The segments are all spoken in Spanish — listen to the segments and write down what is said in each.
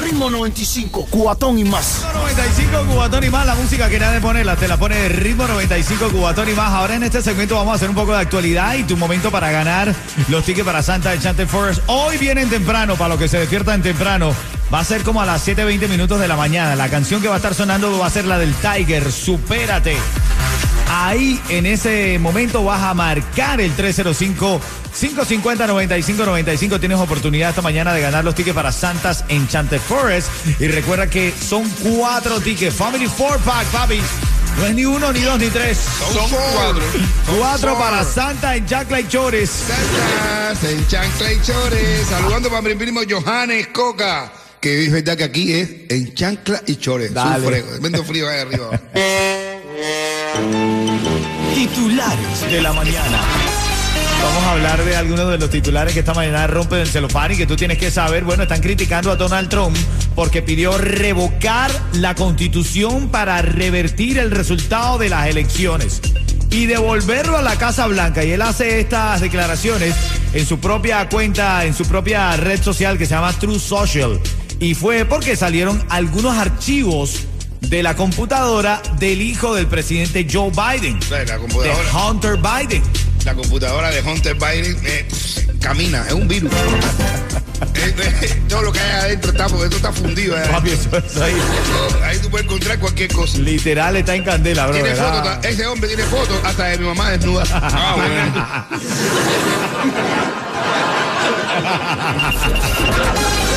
Ritmo 95, cuatón y más. 95 Cubatón y más, la música que nadie pone, la te la pone Ritmo 95 Cubatón y más. Ahora en este segmento vamos a hacer un poco de actualidad y tu momento para ganar los tickets para Santa Enchanted Forest. Hoy vienen temprano, para los que se despiertan temprano. Va a ser como a las 7.20 minutos de la mañana. La canción que va a estar sonando va a ser la del Tiger, Supérate. Ahí en ese momento vas a marcar el 305-550-9595. Tienes oportunidad esta mañana de ganar los tickets para Santas Enchanted Forest. Y recuerda que son cuatro tickets. Family Four Pack, papi. No es ni uno, ni dos, ni tres. Son cuatro. Cuatro para Santa en Chancla y Chores. Santas en chancla y chores. Saludando para mi primo Johannes Coca. Que es verdad que aquí es en chancla y chores. Dale. Sufre, Vendo frío ahí arriba. Titulares de la mañana. Vamos a hablar de algunos de los titulares que esta mañana rompen el celofán y que tú tienes que saber. Bueno, están criticando a Donald Trump porque pidió revocar la constitución para revertir el resultado de las elecciones y devolverlo a la Casa Blanca. Y él hace estas declaraciones en su propia cuenta, en su propia red social que se llama True Social. Y fue porque salieron algunos archivos de la computadora del hijo del presidente Joe Biden, La de Hunter Biden. La computadora de Hunter Biden eh, camina, es un virus. Eh, eh, Todo lo que hay adentro está, porque esto está fundido. Papi, eso es ahí. Ahí tú puedes encontrar cualquier cosa. Literal está en candela, bro. Tiene fotos, ese hombre tiene fotos hasta de mi mamá desnuda. Ah, bueno.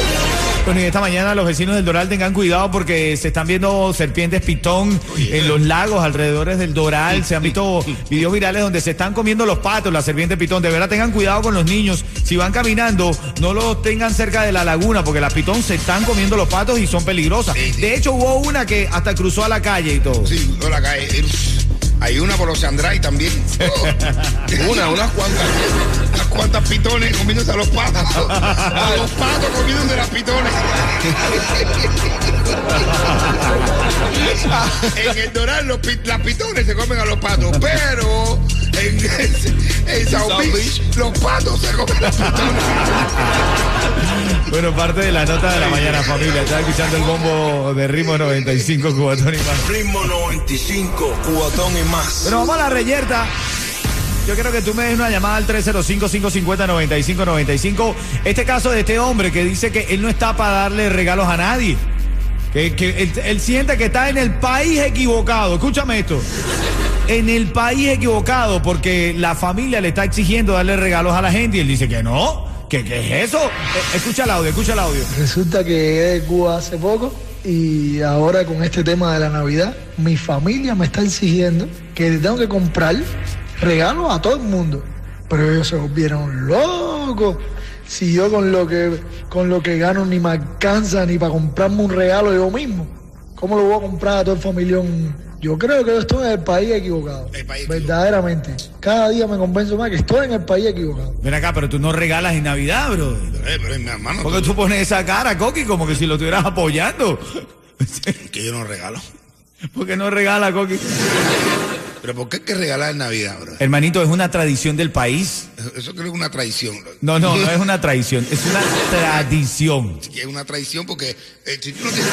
Bueno, y esta mañana los vecinos del Doral tengan cuidado porque se están viendo serpientes pitón en los lagos alrededor del Doral. Se han visto videos virales donde se están comiendo los patos, la serpiente pitón. De verdad tengan cuidado con los niños. Si van caminando, no los tengan cerca de la laguna porque las pitón se están comiendo los patos y son peligrosas. Sí, sí. De hecho, hubo una que hasta cruzó a la calle y todo. Sí, no la cae. Hay una por los Andray también. Oh. Una, unas cuantas. Unas cuantas pitones comiéndose a los patos. A los patos comiéndose las pitones. En el Doral los las pitones se comen a los patos, pero en, en South Beach los patos se comen las pitones. Bueno, parte de la nota de la mañana, familia. Están escuchando el bombo de ritmo 95 cubatón y más. Ritmo 95, cuatón y más. Bueno, vamos a la reyerta. Yo quiero que tú me des una llamada al 305-550-9595. Este caso de este hombre que dice que él no está para darle regalos a nadie. Que, que él, él siente que está en el país equivocado. Escúchame esto. En el país equivocado porque la familia le está exigiendo darle regalos a la gente y él dice que no. ¿Qué, qué es eso? Eh, escucha el audio, escucha el audio. Resulta que llegué de Cuba hace poco y ahora con este tema de la Navidad, mi familia me está exigiendo que tengo que comprar regalos a todo el mundo. Pero ellos se volvieron locos. Si yo con lo que con lo que gano ni me alcanza ni para comprarme un regalo yo mismo, ¿cómo lo voy a comprar a todo el familión? Yo creo que yo estoy en el país equivocado. El país equivocado. verdaderamente. Cada día me convenzo más que estoy en el país equivocado. Ven acá, pero tú no regalas en Navidad, bro. Eh, pero mi hermano, Porque tú pones esa cara, Coqui, como que si lo estuvieras apoyando. que yo no regalo. Porque no regala, Coqui. Pero ¿por qué hay que regalar en Navidad, bro? Hermanito, es una tradición del país. Eso- Eso creo que es una traición. bro. No, no, no es una tradición, es una tradición. es una traición porque eh, si tú no tienes,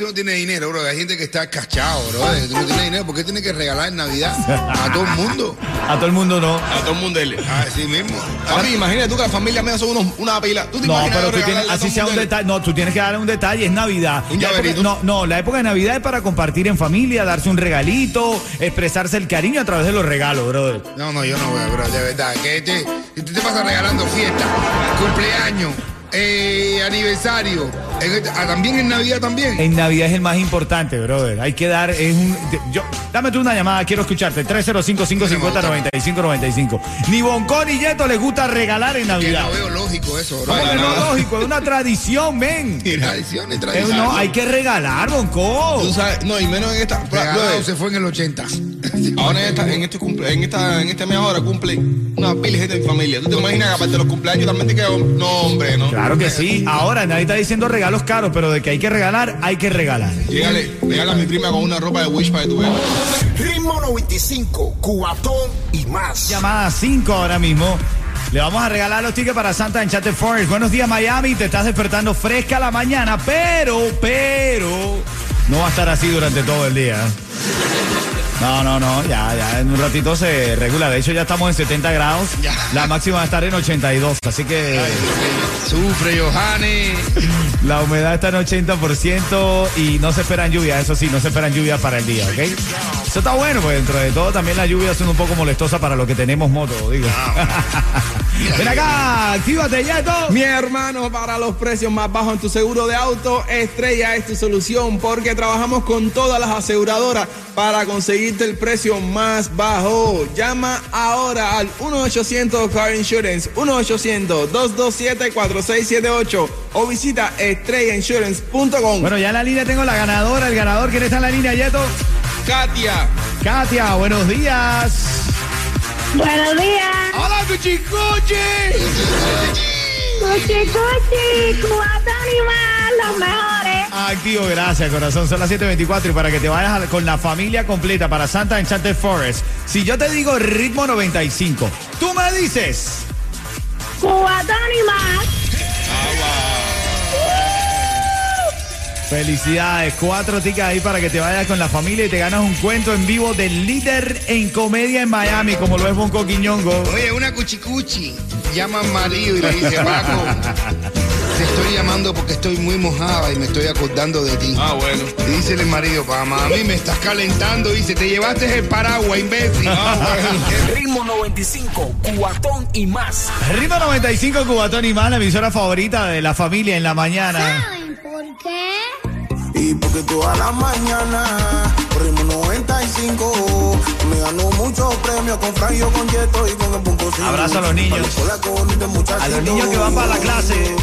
tú no tienes dinero, bro. Hay gente que está cachado, bro. Tú no tienes dinero. ¿Por qué tienes que regalar en Navidad a todo el mundo? A todo el mundo no. A todo el mundo él. Así mismo. A mí, imagínate tú que la familia mía son unos, una pila. ¿Tú te No, pero tú tienes, así sea un detalle. No, tú tienes que darle un detalle, es Navidad. Un época- no, no, la época de Navidad es para compartir en familia, darse un regalito, expresarse el cariño a través de los regalos, brother. No, no, yo no voy, bro. De verdad. Que te, si tú te pasas regalando fiesta, cumpleaños, eh, aniversario. en este- ah, también en Navidad también. En Navidad es el más importante, brother. Hay que dar, es un. yo, dame tú una llamada, quiero escucharte. 305-550-9595. Ni Bonco ni Yeto les gusta regalar en Que Navidad. no veo lógico eso, bro. No es lógico, es una tradición, men. Tradición y Es- tradición. no, hay que regalar. Tú sabes, no, y menos en esta. Brother, se fue en el 80. Ahora en, esta, en este cumple, en esta, en este mes ahora cumple una pila de gente de mi familia. ¿Tú te imaginas que aparte de los cumpleaños también te quedo? No, hombre, no. Claro que sí. Ahora nadie está diciendo regalos caros, pero de que hay que regalar, hay que regalar. Llegale, regala a mi prima con una ropa de Wish para tú veas. Ritmo 95, Cubatón y más. Llamada 5 ahora mismo. Le vamos a regalar los tickets para Santa Enchanted Forest. Buenos días, Miami. Te estás despertando fresca la mañana, pero, pero, no va a estar así durante todo el día. No, no, no, ya, ya en un ratito se regula. De hecho, ya estamos en 70 grados. Ya. La máxima va a estar en 82. Así que Sufre, Johannes. la humedad está en 80% y no se esperan lluvias. Eso sí, no se esperan lluvias para el día, ¿ok? Eso está bueno, pues dentro de todo también las lluvias son un poco molestosas para los que tenemos moto, digo. Ven acá, actívate ya todo. Mi hermano, para los precios más bajos en tu seguro de auto, Estrella es tu solución porque trabajamos con todas las aseguradoras para conseguirte el precio más bajo. Llama ahora al 1-800 Car Insurance, 1-800-227-4678 o visita estrellainsurance.com. Bueno, ya en la línea tengo la ganadora, el ganador. ¿Quién está en la línea, Yeto? Katia, Katia, buenos días. Buenos días. ¡Hola, Cuchicuchi! Cuchi, cuchi, cuatro animales, los mejores. Activo, gracias, corazón. Son las 7.24 y para que te vayas con la familia completa para Santa Enchanted Forest. Si yo te digo ritmo 95, tú me dices. Cuatro animales. Felicidades, cuatro tickets ahí para que te vayas con la familia y te ganas un cuento en vivo del líder en comedia en Miami, como lo es Bonco Quiñongo. Oye, una cuchicuchi. Llama al marido y le dice, Paco, te estoy llamando porque estoy muy mojada y me estoy acordando de ti. Ah, bueno. Y dice el marido, pa, mami, me estás calentando. Dice, te llevaste el paraguas, imbécil. Ritmo 95, Cubatón y más. Ritmo 95 Cubatón y más, la emisora favorita de la familia en la mañana. ¿Saben por qué? Y porque toda la mañana, por ritmo 95, me ganó muchos premios con Fran, yo con Yeto y con el punto cinco. Abrazo a los niños. La. A los niños que van para la clase.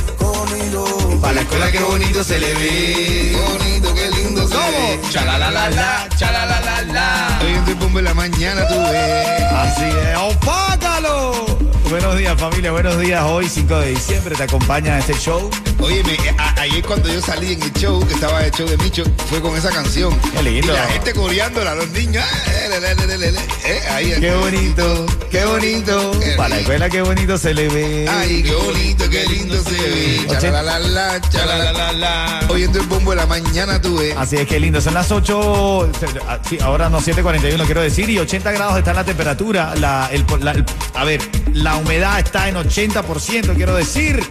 Para la escuela, qué bonito se le ve. Bonito, qué lindo se ve. Chalalalala, chalalalala. Hoy en tu bombo en la mañana tú ves. Así es, ¡opácalo! Buenos días familia, buenos días. Hoy 5 de diciembre te acompaña en este show. Oye, me- a- ayer cuando yo salí en el show, que estaba el show de Micho, fue con esa canción. Qué lindo. Y la gente coreándola, los niños. eh, Qué bonito, qué bonito. Qué Para la escuela qué bonito se le ve. Ay, qué bonito, qué lindo se ve. Chalalala, chalalala. Oyendo el bombo de la mañana tú ves. Así es que lindo, son las 8, ah, sí, ahora no, 7.41 quiero decir, y 80 grados está la temperatura. La, el- la- el- a ver, la humedad está en 80%, quiero decir.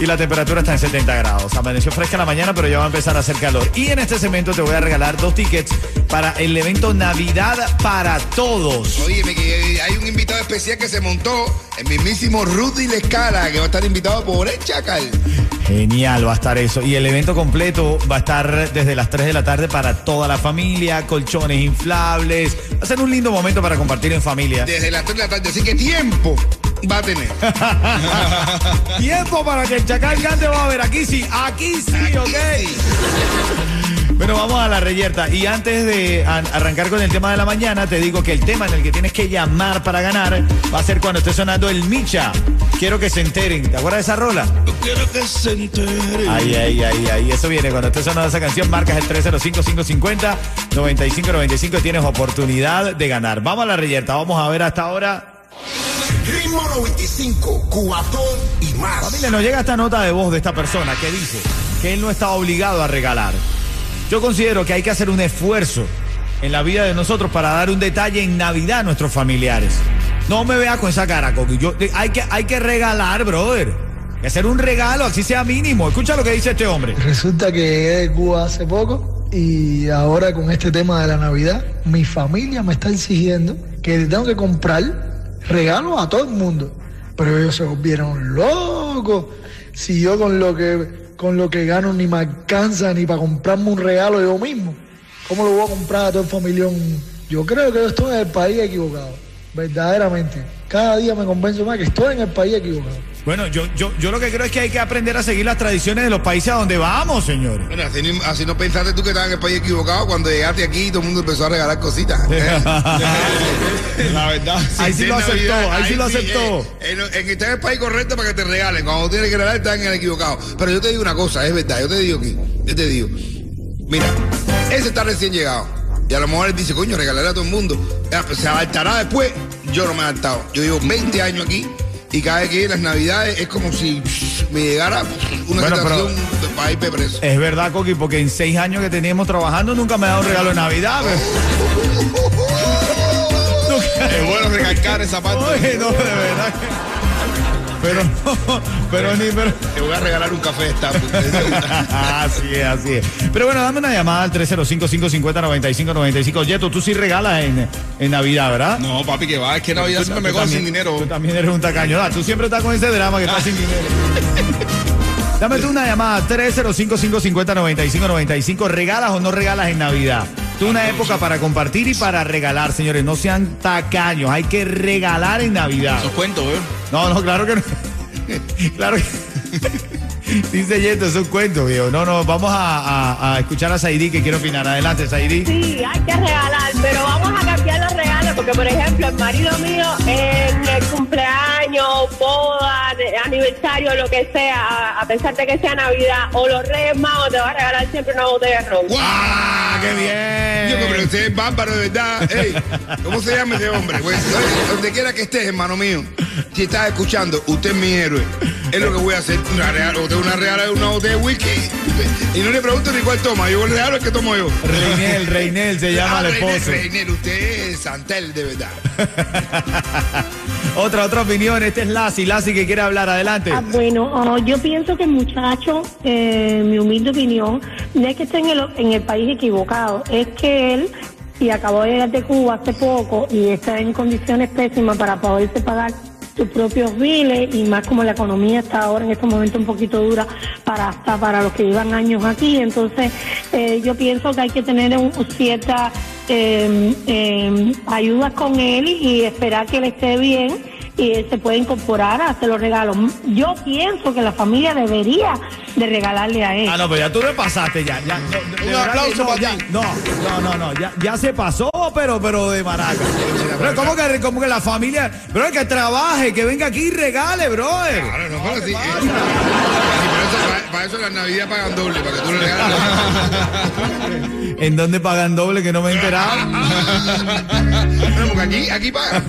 Y la temperatura está en 70 grados. Amaneció fresca la mañana, pero ya va a empezar a hacer calor. Y en este segmento te voy a regalar dos tickets para el evento Navidad para Todos. Que hay un invitado especial que se montó, el mismísimo Rudy Lescala, que va a estar invitado por el Chacal. Genial, va a estar eso. Y el evento completo va a estar desde las 3 de la tarde para toda la familia, colchones inflables. Va a ser un lindo momento para compartir en familia. Desde las 3 de la tarde, así que tiempo va a tener. Tiempo para que el chacal cante, va a ver, aquí sí, aquí sí, ok. Sí. Bueno, vamos a la reyerta. Y antes de arrancar con el tema de la mañana, te digo que el tema en el que tienes que llamar para ganar va a ser cuando esté sonando el Micha. Quiero que se enteren. ¿Te acuerdas de esa rola? Quiero que se entere. Ahí, ahí, ahí, ahí. Eso viene. Cuando esté sonando esa canción, marcas el 305-550-9595 y tienes oportunidad de ganar. Vamos a la reyerta. Vamos a ver hasta ahora. Ritmo 95, Cubatón y más. Familia, nos llega esta nota de voz de esta persona que dice que él no está obligado a regalar. Yo considero que hay que hacer un esfuerzo en la vida de nosotros para dar un detalle en Navidad a nuestros familiares. No me vea con esa cara, Coqui. Yo, hay, que, hay que regalar, brother. Hay que hacer un regalo, así sea mínimo. Escucha lo que dice este hombre. Resulta que llegué de Cuba hace poco y ahora con este tema de la Navidad, mi familia me está exigiendo que tengo que comprar regalos a todo el mundo. Pero ellos se volvieron locos. Si yo con lo que con lo que gano ni me alcanza ni para comprarme un regalo yo mismo. ¿Cómo lo voy a comprar a todo el familión? Yo creo que yo estoy en el país equivocado. Verdaderamente. Cada día me convenzo más que estoy en el país equivocado. Bueno, yo, yo, yo lo que creo es que hay que aprender a seguir las tradiciones de los países a donde vamos, señor. Bueno, así, no- así no pensaste tú que estabas en el país equivocado cuando llegaste aquí y todo el mundo empezó a regalar cositas. La verdad. Ahí sí lo aceptó, ahí sí lo aceptó. eh, en, en que está en el país correcto para que te regalen. Cuando tienes que regalar, estás en el equivocado. Pero yo te digo una cosa, es verdad. Yo te digo aquí, yo te digo. Mira, ese está recién llegado. Y a lo mejor él dice, coño, regalarle a todo el mundo. Ya, pues, Se adaptará después. Yo no me he adaptado. Yo llevo 20 años aquí y cada vez que las navidades es como si me llegara una Bueno, situación de irme preso. Es verdad, Coqui, porque en seis años que teníamos trabajando nunca me ha dado un regalo de Navidad. pero- Es bueno recalcar esa parte. Oye, no, de verdad. que- Pero no, pero ni, pero. Te voy a regalar un café de Starbucks. así es, así es. Pero bueno, dame una llamada al 305-550-9595. Yeto, tú sí regalas en, en Navidad, ¿verdad? No, papi, que va. Es que Navidad siempre me Tú sin dinero. Tú también eres un tacaño. Da, tú siempre estás con ese drama que estás sin dinero. Dame tú una llamada, 305-550-9595. ¿Regalas o no regalas en Navidad? Tú una época para compartir y para regalar, señores. No sean tacaños. Hay que regalar en Navidad. Esos cuentos, ¿eh? No, no, claro que no. claro que. Dice Yeto, es un cuento, viejo. No, no, vamos a, a- a escuchar a Saidi que quiere opinar. Adelante, Saidi. Sí, hay que regalar, pero vamos a cambiar los regalos, porque por ejemplo, el marido mío en el cumpleaños, boda, aniversario, lo que sea, a, a pesar de que sea Navidad, o los Reyes Magos te va a regalar siempre una botella de ron. ¡Ah, qué bien! Yo, pero usted es bárbaro de verdad. Ey, ¿Cómo se llama ese hombre? Pues, oye, donde quiera que estés, hermano mío, si estás escuchando, usted es mi héroe. Es lo que voy a hacer. Una real, usted una regala una botella de whisky. Y no le pregunto ni cuál toma. Yo le regalo el que tomo yo. Reinel, Reinel se llama Ah, la esposa. Reynel, usted es Santel de verdad. otra, otra opinión. Este es Lassi. Lassi que quiere hablar. Adelante. Ah, bueno, oh, yo pienso que muchacho, eh, mi humilde opinión, no es que esté en el, en el país equivocado, es que él, y acabó de llegar de Cuba hace poco y está en condiciones pésimas para poderse pagar sus propios biles y más como la economía está ahora en este momento un poquito dura para hasta para los que llevan años aquí. Entonces eh, yo pienso que hay que tener un, cierta eh, ayuda con él y esperar que él esté bien y él se puede incorporar a hacer los regalos. Yo pienso que la familia debería de regalarle a él. Ah, no, pero ya tú le pasaste ya. ya no, de Un aplauso para ya, ti. No, no, no, no. Ya, ya se pasó, pero, pero de maraca. Pero ¿cómo que, como que la familia. Bro, que trabaje, que venga aquí y regale, brother. Claro, no, pero sí. eh, para eso la Navidad pagan doble, para que tú le regales. ¿En dónde pagan doble que no me he enterado? Bueno, porque aquí, aquí pagan.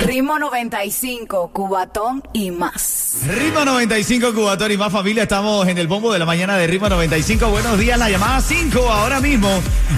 Ritmo 95, Cubatón y más. Ritmo 95, Cubatón y más familia. Estamos en el bombo de la mañana de Ritmo 95. Buenos días, la llamada 5 ahora mismo.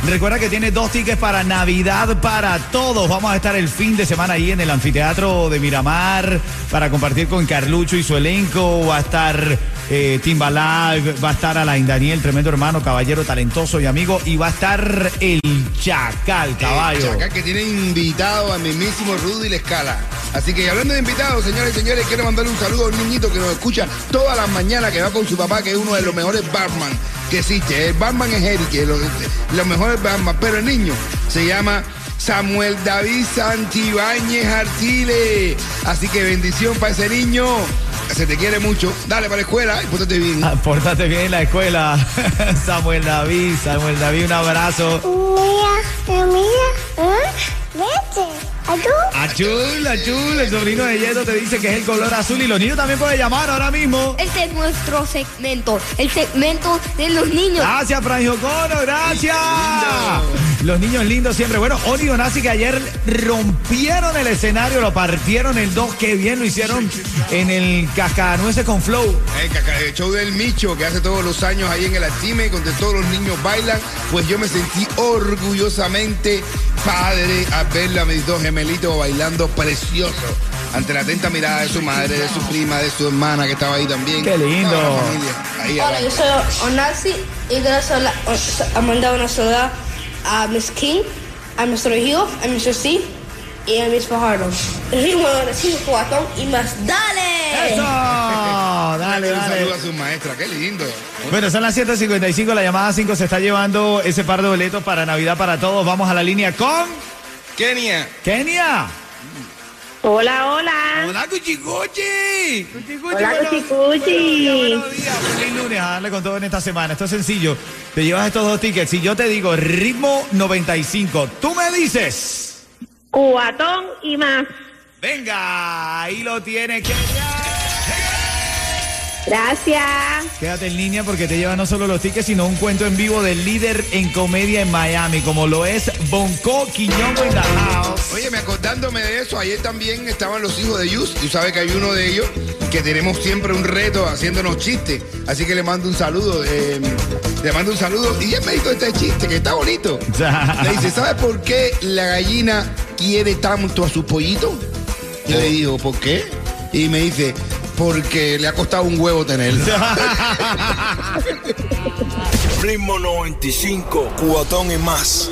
Recuerda que tiene dos tickets para Navidad para todos. Vamos a estar el fin de semana ahí en el anfiteatro de Miramar para compartir con Carlucho y su elenco. Va a estar eh, va a estar Alain Daniel, tremendo hermano, caballero talentoso y amigo. Y va a estar el Chacal, caballo. Chacal que tiene invitado a mismísimo Rudy La Escala. Así que hablando de invitados, señores y señores, quiero mandarle un saludo a un niñito que nos escucha todas las mañanas, que va con su papá, que es uno de los mejores barman que existe. El barman es Eric, que los mejores barman, pero el niño se llama Samuel David Santibáñez Artile. Así que bendición para ese niño. Se te quiere mucho. Dale para la escuela y pórtate bien. Ah, Pórtate bien en la escuela. Samuel David, Samuel David, un abrazo. Mira, mira, ¿eh? Vete, Achul, achul, el sobrino de Yeto te dice que es el color azul y los niños también pueden llamar ahora mismo. Este es nuestro segmento, el segmento de los niños. Gracias, Franjo Cono, gracias. Los niños lindos siempre. Bueno, Oni Donasi que ayer rompieron el escenario, lo partieron el 2. Qué bien lo hicieron en el Cascanueces con Flow. El, caca- el show del Micho que hace todos los años ahí en el Altime, donde todos los niños bailan, pues yo me sentí orgullosamente padre al ver a mis dos gemelitos bailando precioso ante la atenta mirada de su madre, de su prima, de su hermana que estaba ahí también. Qué lindo. La Hola, yo soy Onasi y quiero sal- a mandar una saluda a Miss King, a Mr. Hill, a Mr. C y a Miss Fajardo. Ritmo cinco, cuatón y más. ¡Dale! ¡Eso! Dale, Un dale. saludo a su maestra, qué lindo. Bueno, son las 7.55, la llamada 5 se está llevando ese par de boletos para Navidad para todos. Vamos a la línea con Kenia. Kenia. Hola, hola. Hola, Cuchicuchi. Cuchicuchi, Hola, buenos- Cuchicuchi. Buenos días, feliz lunes a darle con todo en esta semana. Esto es sencillo. Te llevas estos dos tickets. Si yo te digo ritmo 95, tú me dices. Cubatón y más. Venga, ahí lo tiene Kenia. Gracias. Quédate en línea porque te lleva no solo los tickets, sino un cuento en vivo del líder en comedia en Miami, como lo es Bonco Quiñongo in the house. Oye, me acordándome de eso, ayer también estaban los hijos de Yus. Tú sabes que hay uno de ellos que tenemos siempre un reto haciéndonos chistes. Así que le mando un saludo. eh, le mando un saludo. Y él me dijo este chiste que está bonito. Le dice, ¿sabes por qué la gallina quiere tanto a su pollito? Yo le digo, ¿por qué? Y me dice, porque le ha costado un huevo tenerlo. Ritmo 95, cubatón y más.